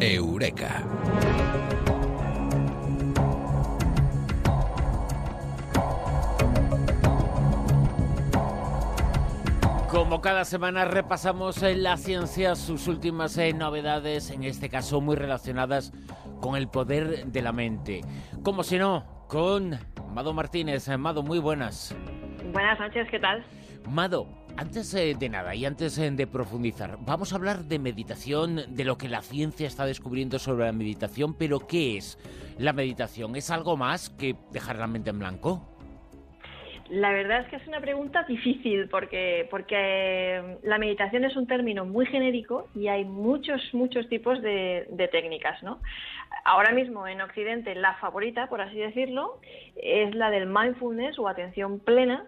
Eureka. Como cada semana repasamos en la ciencia sus últimas eh, novedades, en este caso muy relacionadas con el poder de la mente. Como si no, con Mado Martínez. Mado, muy buenas. Buenas noches, ¿qué tal? Mado, antes eh, de nada y antes eh, de profundizar, vamos a hablar de meditación, de lo que la ciencia está descubriendo sobre la meditación, pero ¿qué es la meditación? ¿Es algo más que dejar la mente en blanco? La verdad es que es una pregunta difícil porque, porque eh, la meditación es un término muy genérico y hay muchos, muchos tipos de, técnicas, ¿no? Ahora mismo en Occidente la favorita, por así decirlo, es la del mindfulness o atención plena,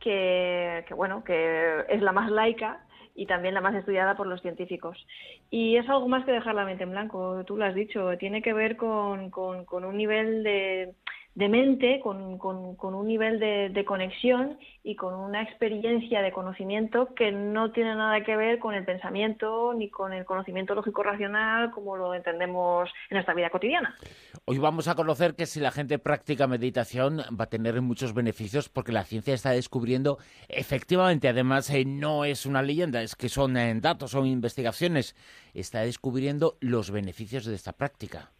que, bueno, que es la más laica y también la más estudiada por los científicos. Y es algo más que dejar la mente en blanco, tú lo has dicho, tiene que ver con un nivel de de mente, con, un nivel de, conexión y con una experiencia de conocimiento que no tiene nada que ver con el pensamiento ni con el conocimiento lógico-racional como lo entendemos en nuestra vida cotidiana. Hoy vamos a conocer que si la gente practica meditación va a tener muchos beneficios porque la ciencia está descubriendo efectivamente, además eh, no es una leyenda, es que son eh, datos, son investigaciones, está descubriendo los beneficios de esta práctica.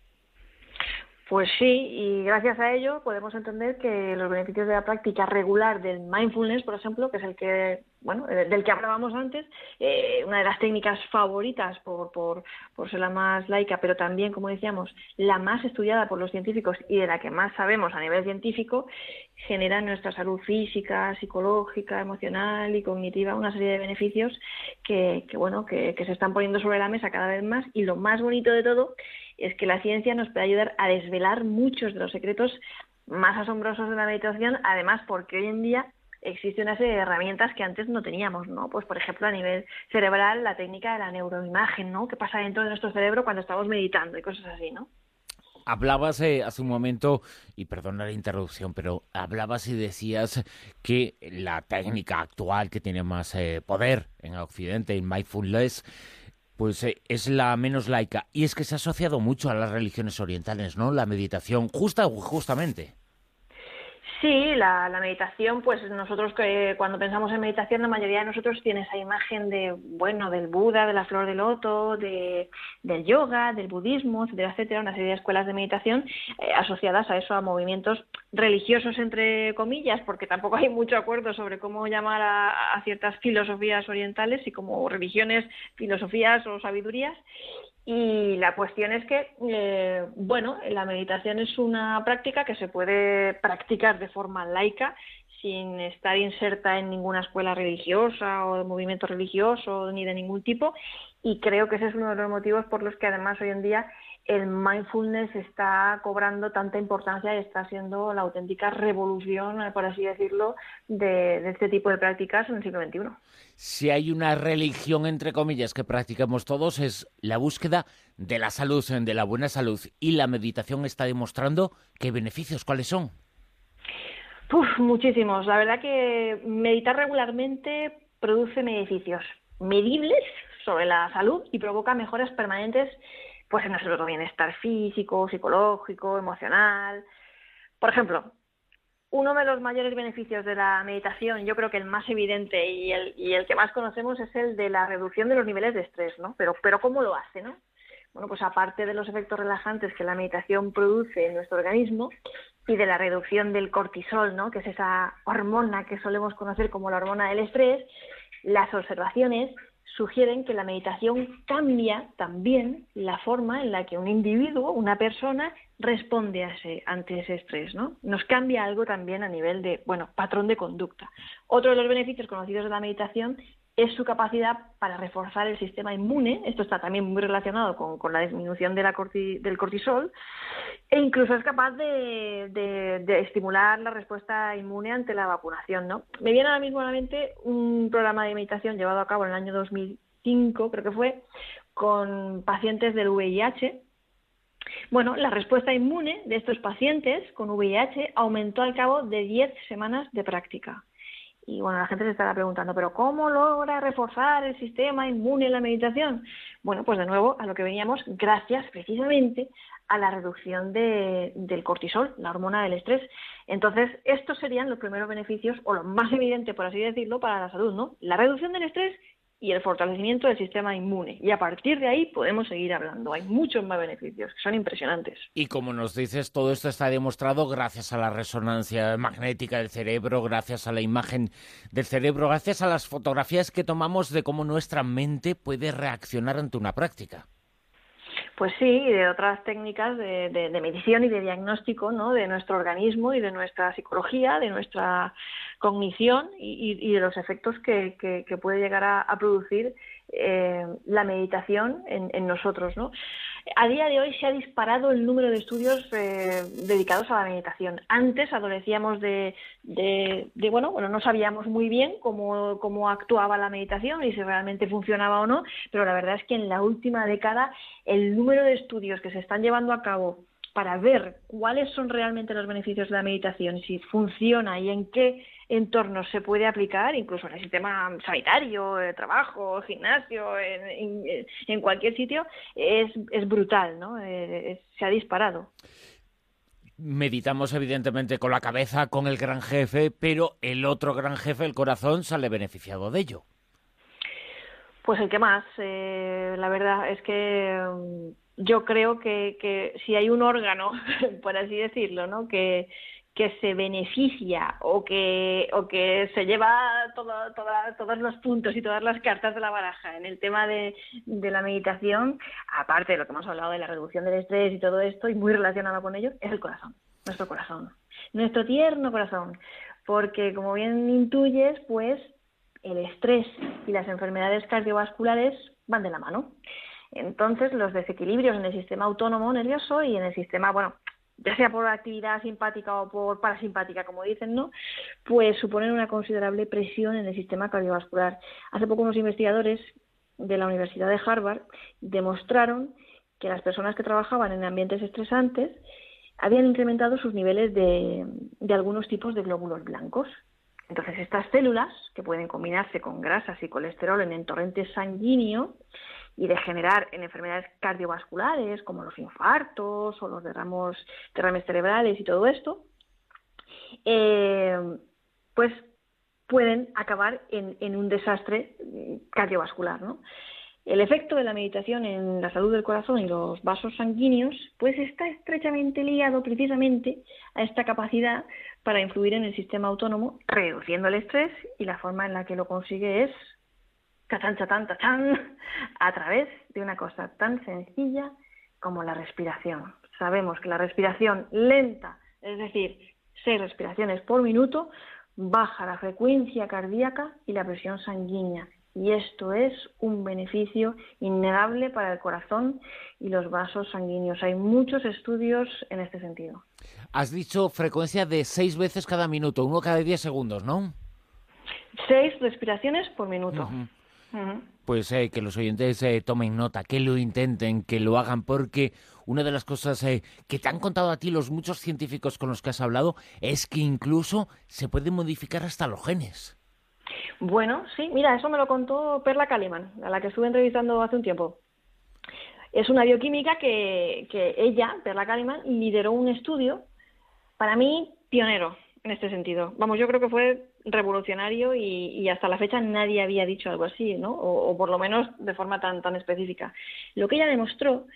Pues sí, y gracias a ello podemos entender que los beneficios de la práctica regular del mindfulness, por ejemplo, que es el que, bueno, del que hablábamos antes, eh, una de las técnicas favoritas por, por, por ser la más laica, pero también, como decíamos, la más estudiada por los científicos y de la que más sabemos a nivel científico, genera en nuestra salud física, psicológica, emocional y cognitiva una serie de beneficios que, que bueno, que se están poniendo sobre la mesa cada vez más. Y lo más bonito de todo es que la ciencia nos puede ayudar a desvelar muchos de los secretos más asombrosos de la meditación, además porque hoy en día existe una serie de herramientas que antes no teníamos, ¿no? Pues por ejemplo a nivel cerebral la técnica de la neuroimagen, ¿no? ¿Qué pasa dentro de nuestro cerebro cuando estamos meditando y cosas así, ¿no? Hablabas eh, hace un momento, y perdona la interrupción, pero hablabas y decías que la técnica actual que tiene más eh, poder en Occidente, en mindfulness, pues eh, es la menos laica. Y es que se ha asociado mucho a las religiones orientales, ¿no? La meditación, justa justamente. Sí, la, meditación, pues nosotros que cuando pensamos en meditación, la mayoría de nosotros tiene esa imagen de, bueno, del Buda, de la flor de loto, de, del yoga, del budismo, etcétera, etcétera, una serie de escuelas de meditación eh, asociadas a eso, a movimientos religiosos, entre comillas, porque tampoco hay mucho acuerdo sobre cómo llamar a, ciertas filosofías orientales y como religiones, filosofías o sabidurías. Y la cuestión es que, eh, bueno, la meditación es una práctica que se puede practicar de forma laica sin estar inserta en ninguna escuela religiosa o de movimiento religioso ni de ningún tipo. Y creo que ese es uno de los motivos por los que además hoy en día el mindfulness está cobrando tanta importancia y está siendo la auténtica revolución, por así decirlo, de, este tipo de prácticas en el siglo XXI. Si hay una religión, entre comillas, que practicamos todos, es la búsqueda de la salud, de la buena salud. Y la meditación está demostrando qué beneficios, cuáles son. muchísimos. La verdad que meditar regularmente produce beneficios medibles sobre la salud y provoca mejoras permanentes pues en nuestro bienestar físico, psicológico, emocional. Por ejemplo, uno de los mayores beneficios de la meditación, yo creo que el más evidente y el, y el que más conocemos es el de la reducción de los niveles de estrés, ¿no? Pero, pero ¿cómo lo hace, no? Bueno, pues aparte de los efectos relajantes que la meditación produce en nuestro organismo y de la reducción del cortisol, ¿no? Que es esa hormona que solemos conocer como la hormona del estrés, las observaciones sugieren que la meditación cambia también la forma en la que un individuo, una persona, responde a ese, ante ese estrés, ¿no? Nos cambia algo también a nivel de, bueno, patrón de conducta. Otro de los beneficios conocidos de la meditación es su capacidad para reforzar el sistema inmune. Esto está también muy relacionado con, la disminución de la del cortisol. E incluso es capaz de, estimular la respuesta inmune ante la vacunación. ¿no? Me viene ahora mismo a la mente un programa de meditación llevado a cabo en el año 2005, creo que fue, con pacientes del VIH. Bueno, la respuesta inmune de estos pacientes con VIH aumentó al cabo de 10 semanas de práctica y, bueno, la gente se estará preguntando, pero ¿cómo logra reforzar el sistema inmune en la meditación? Bueno, pues de nuevo a lo que veníamos, gracias precisamente a la reducción del cortisol, la hormona del estrés. Entonces, estos serían los primeros beneficios, o lo más evidente, por así decirlo, para la salud, ¿no? La reducción del estrés y el fortalecimiento del sistema inmune. Y a partir de ahí podemos seguir hablando. Hay muchos más beneficios, que son impresionantes. Y como nos dices, todo esto está demostrado gracias a la resonancia magnética del cerebro, gracias a la imagen del cerebro, gracias a las fotografías que tomamos de cómo nuestra mente puede reaccionar ante una práctica. Pues sí, y de otras técnicas de, medición y de diagnóstico ¿no? de nuestro organismo y de nuestra psicología, de nuestra cognición y, de los efectos que, puede llegar a producir eh, la meditación en, nosotros. ¿no? A día de hoy se ha disparado el número de estudios eh, dedicados a la meditación. Antes adolecíamos de, bueno, bueno, no sabíamos muy bien cómo actuaba la meditación y si realmente funcionaba o no, pero la verdad es que en la última década el número de estudios que se están llevando a cabo para ver cuáles son realmente los beneficios de la meditación, si funciona y en qué entornos se puede aplicar, incluso en el sistema sanitario, de trabajo, gimnasio, en, cualquier sitio, es, brutal, ¿no? Eh, se ha disparado. Meditamos evidentemente con la cabeza, con el gran jefe, pero el otro gran jefe, el corazón, sale beneficiado de ello. Pues el que más. Eh, la verdad es que mm, yo creo que, que si hay un órgano, por así decirlo, ¿no? que, que se beneficia o que, o que se lleva todos los puntos y todas las cartas de la baraja en el tema de, de, la meditación, aparte de lo que hemos hablado de la reducción del estrés y todo esto, y muy relacionado con ello, es el corazón, nuestro corazón, nuestro tierno corazón. Porque, como bien intuyes, pues el estrés y las enfermedades cardiovasculares van de la mano. Entonces, los desequilibrios en el sistema autónomo nervioso y en el sistema, bueno, ya sea por actividad simpática o por parasimpática, como dicen, ¿no? Pues suponen una considerable presión en el sistema cardiovascular. Hace poco unos investigadores de la Universidad de Harvard demostraron que las personas que trabajaban en ambientes estresantes habían incrementado sus niveles de, de algunos tipos de glóbulos blancos. Entonces, estas células, que pueden combinarse con grasas y colesterol en el torrente sanguíneo, y de generar en enfermedades cardiovasculares como los infartos o los derramos, derrames cerebrales y todo esto, eh, pues pueden acabar en, un desastre cardiovascular. El efecto de la meditación en la salud del corazón y los vasos sanguíneos, pues está estrechamente ligado precisamente a esta capacidad para influir en el sistema autónomo, reduciendo el estrés y la forma en la que lo consigue es a través de una cosa tan sencilla como la respiración. Sabemos que la respiración lenta, es decir, seis respiraciones por minuto, baja la frecuencia cardíaca y la presión sanguínea. Y esto es un beneficio innegable para el corazón y los vasos sanguíneos. Hay muchos estudios en este sentido. Has dicho frecuencia de seis veces cada minuto, uno cada diez segundos, ¿no? Seis respiraciones por minuto. Pues eh, que los oyentes eh, tomen nota, que lo intenten, que lo hagan, porque una de las cosas eh, que te han contado a ti los muchos científicos con los que has hablado es que incluso se pueden modificar hasta los genes. Bueno, sí, mira, eso me lo contó Perla Kaliman, a la que estuve entrevistando hace un tiempo. Es una bioquímica que, que ella, Perla Kaliman, lideró un estudio, para mí, pionero en este sentido. Vamos, yo creo que fue revolucionario y, hasta la fecha nadie había dicho algo así, ¿no? O, por lo menos de forma tan, tan específica. Lo que ella demostró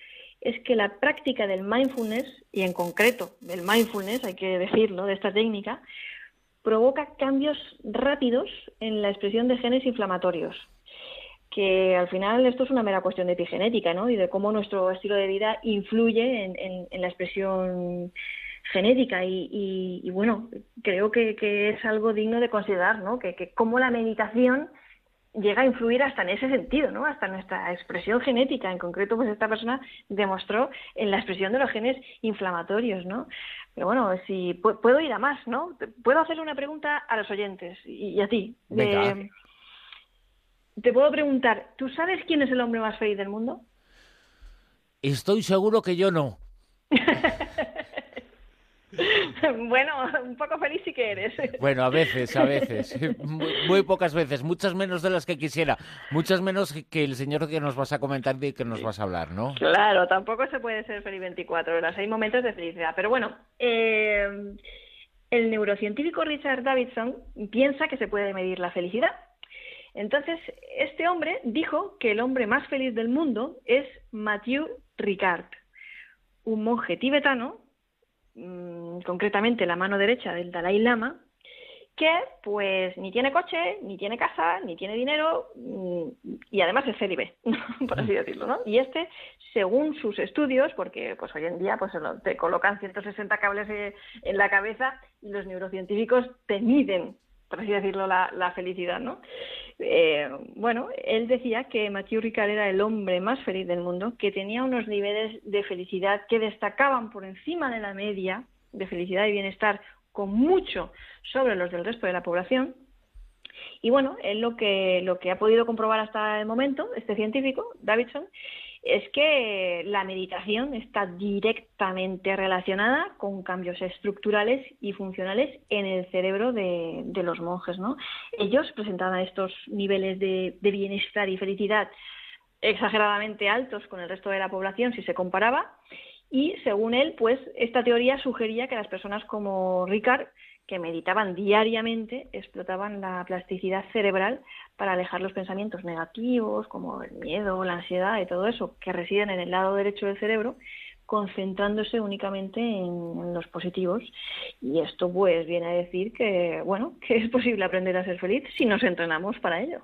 es que la práctica del mindfulness, y en concreto del mindfulness, hay que decirlo, de esta técnica, provoca cambios rápidos en la expresión de genes inflamatorios. Que al final esto es una mera cuestión de epigenética, ¿no? Y de cómo nuestro estilo de vida influye en la expresión genética y, bueno, creo que, es algo digno de considerar, ¿no? Que, que cómo la meditación llega a influir hasta en ese sentido, ¿no? Hasta nuestra expresión genética. En concreto, pues esta persona demostró en la expresión de los genes inflamatorios, ¿no? Pero bueno, si puedo ir a más, ¿no? Puedo hacerle una pregunta a los oyentes y, a ti. te puedo preguntar, ¿tú sabes quién es el hombre más feliz del mundo? Estoy seguro que yo no. bueno, un poco feliz sí que eres. Bueno, a veces, a veces. Muy, pocas veces, muchas menos de las que quisiera. Muchas menos que el señor que nos vas a comentar y que nos vas a hablar, ¿no? Claro, tampoco se puede ser feliz 24 horas. Hay momentos de felicidad. Pero bueno, eh, el neurocientífico Richard Davidson piensa que se puede medir la felicidad. Entonces, este hombre dijo que el hombre más feliz del mundo es Mathieu Ricard, un monje tibetano Mm, concretamente la mano derecha del Dalai Lama, que pues ni tiene coche, ni tiene casa, ni tiene dinero mm, y además es célibe, por así decirlo, ¿no? Y este, según sus estudios, porque pues hoy en día pues te colocan 160 cables eh, en la cabeza y los neurocientíficos te miden, por así decirlo, la, felicidad, ¿no? Eh, bueno, él decía que Mathieu Ricard era el hombre más feliz del mundo, que tenía unos niveles de felicidad que destacaban por encima de la media de felicidad y bienestar con mucho sobre los del resto de la población. Y bueno, él lo que, lo que ha podido comprobar hasta el momento, este científico, Davidson, es que la meditación está directamente relacionada con cambios estructurales y funcionales en el cerebro de, los monjes. ¿no? Ellos presentaban estos niveles de, de, bienestar y felicidad exageradamente altos con el resto de la población si se comparaba y según él, pues esta teoría sugería que las personas como Ricard que meditaban diariamente explotaban la plasticidad cerebral para alejar los pensamientos negativos como el miedo, la ansiedad y todo eso que residen en el lado derecho del cerebro concentrándose únicamente en, los positivos y esto pues viene a decir que bueno que es posible aprender a ser feliz si nos entrenamos para ello.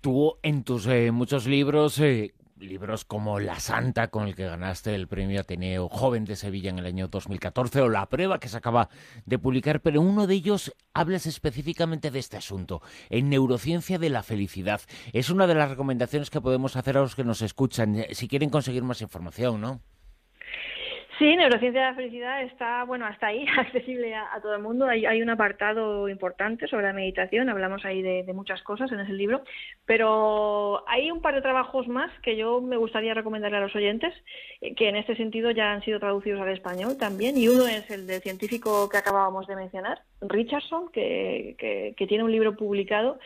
Tú en tus eh, muchos libros eh, libros como La Santa, con el que ganaste el premio Ateneo Joven de Sevilla en el año 2014, o La Prueba, que se acaba de publicar, pero uno de ellos hablas específicamente de este asunto, en Neurociencia de la Felicidad. Es una de las recomendaciones que podemos hacer a los que nos escuchan, si quieren conseguir más información, ¿no? Sí, Neurociencia de la Felicidad está, bueno, hasta ahí, accesible a, todo el mundo. Hay, hay, un apartado importante sobre la meditación, hablamos ahí de, muchas cosas en ese libro, pero hay un par de trabajos más que yo me gustaría recomendarle a los oyentes, eh, que en este sentido ya han sido traducidos al español también, y uno es el del científico que acabábamos de mencionar, Richardson, que, que, que tiene un libro publicado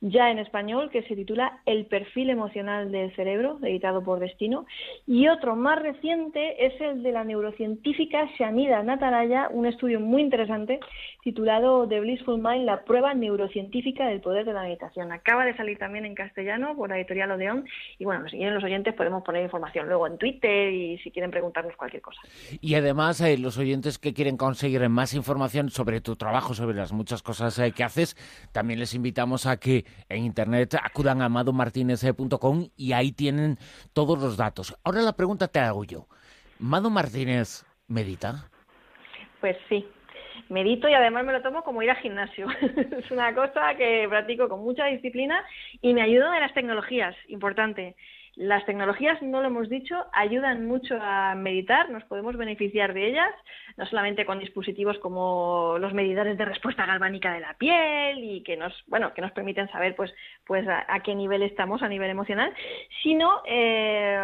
ya en español que se titula El perfil emocional del cerebro, editado por Destino, y otro más reciente es el de la neurocientífica Shanida Nataraya, un estudio muy interesante titulado The Blissful Mind, la prueba neurocientífica del poder de la meditación. Acaba de salir también en castellano por la editorial Odeón y bueno, si quieren los oyentes podemos poner información luego en Twitter y si quieren preguntarnos cualquier cosa. Y además eh, los oyentes que quieren conseguir más información sobre tu trabajo, sobre las muchas cosas eh, que haces, también les invitamos a que en internet acudan a madomartinez.com y ahí tienen todos los datos. Ahora la pregunta te hago yo. ¿Mado Martínez medita? Pues sí, medito y además me lo tomo como ir al gimnasio. es una cosa que practico con mucha disciplina y me ayuda de las tecnologías, importante. Las tecnologías, no lo hemos dicho, ayudan mucho a meditar, nos podemos beneficiar de ellas, no solamente con dispositivos como los medidores de respuesta galvánica de la piel y que nos, bueno, que nos permiten saber pues, pues a, qué nivel estamos a nivel emocional, sino eh,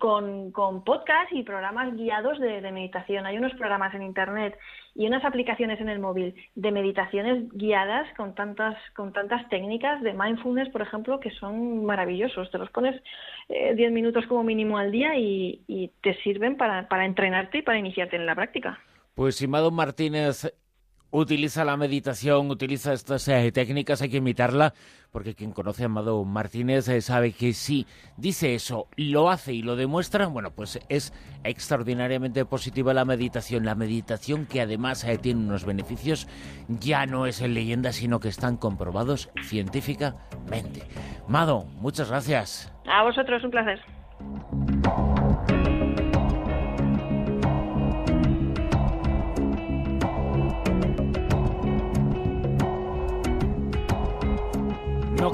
con, con podcasts y programas guiados de, de meditación. Hay unos programas en internet y unas aplicaciones en el móvil de meditaciones guiadas con tantas, con tantas técnicas de mindfulness, por ejemplo, que son maravillosos. Te los pones 10 eh, minutos como mínimo al día y, te sirven para, para entrenarte y para iniciarte en la práctica. Pues Simado Martínez utiliza la meditación, utiliza estas eh, técnicas, hay que imitarla, porque quien conoce a Amado Martínez eh, sabe que si dice eso, lo hace y lo demuestra, bueno, pues es extraordinariamente positiva la meditación. La meditación que además eh, tiene unos beneficios, ya no es en leyenda, sino que están comprobados científicamente. Mado, muchas gracias. A vosotros, un placer.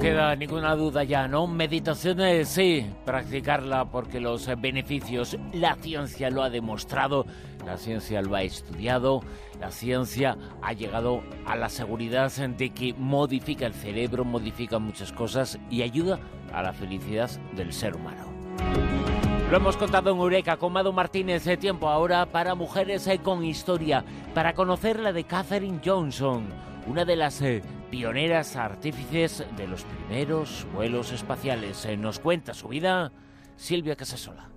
Queda ninguna duda ya, ¿no? Meditaciones, sí, practicarla porque los beneficios, la ciencia lo ha demostrado, la ciencia lo ha estudiado, la ciencia ha llegado a la seguridad de que modifica el cerebro, modifica muchas cosas y ayuda a la felicidad del ser humano. Lo hemos contado en Eureka con Mado Martínez. de Tiempo ahora para mujeres eh, con historia, para conocer la de Catherine Johnson, una de las eh, pioneras artífices de los primeros vuelos espaciales. Nos cuenta su vida Silvia Casasola.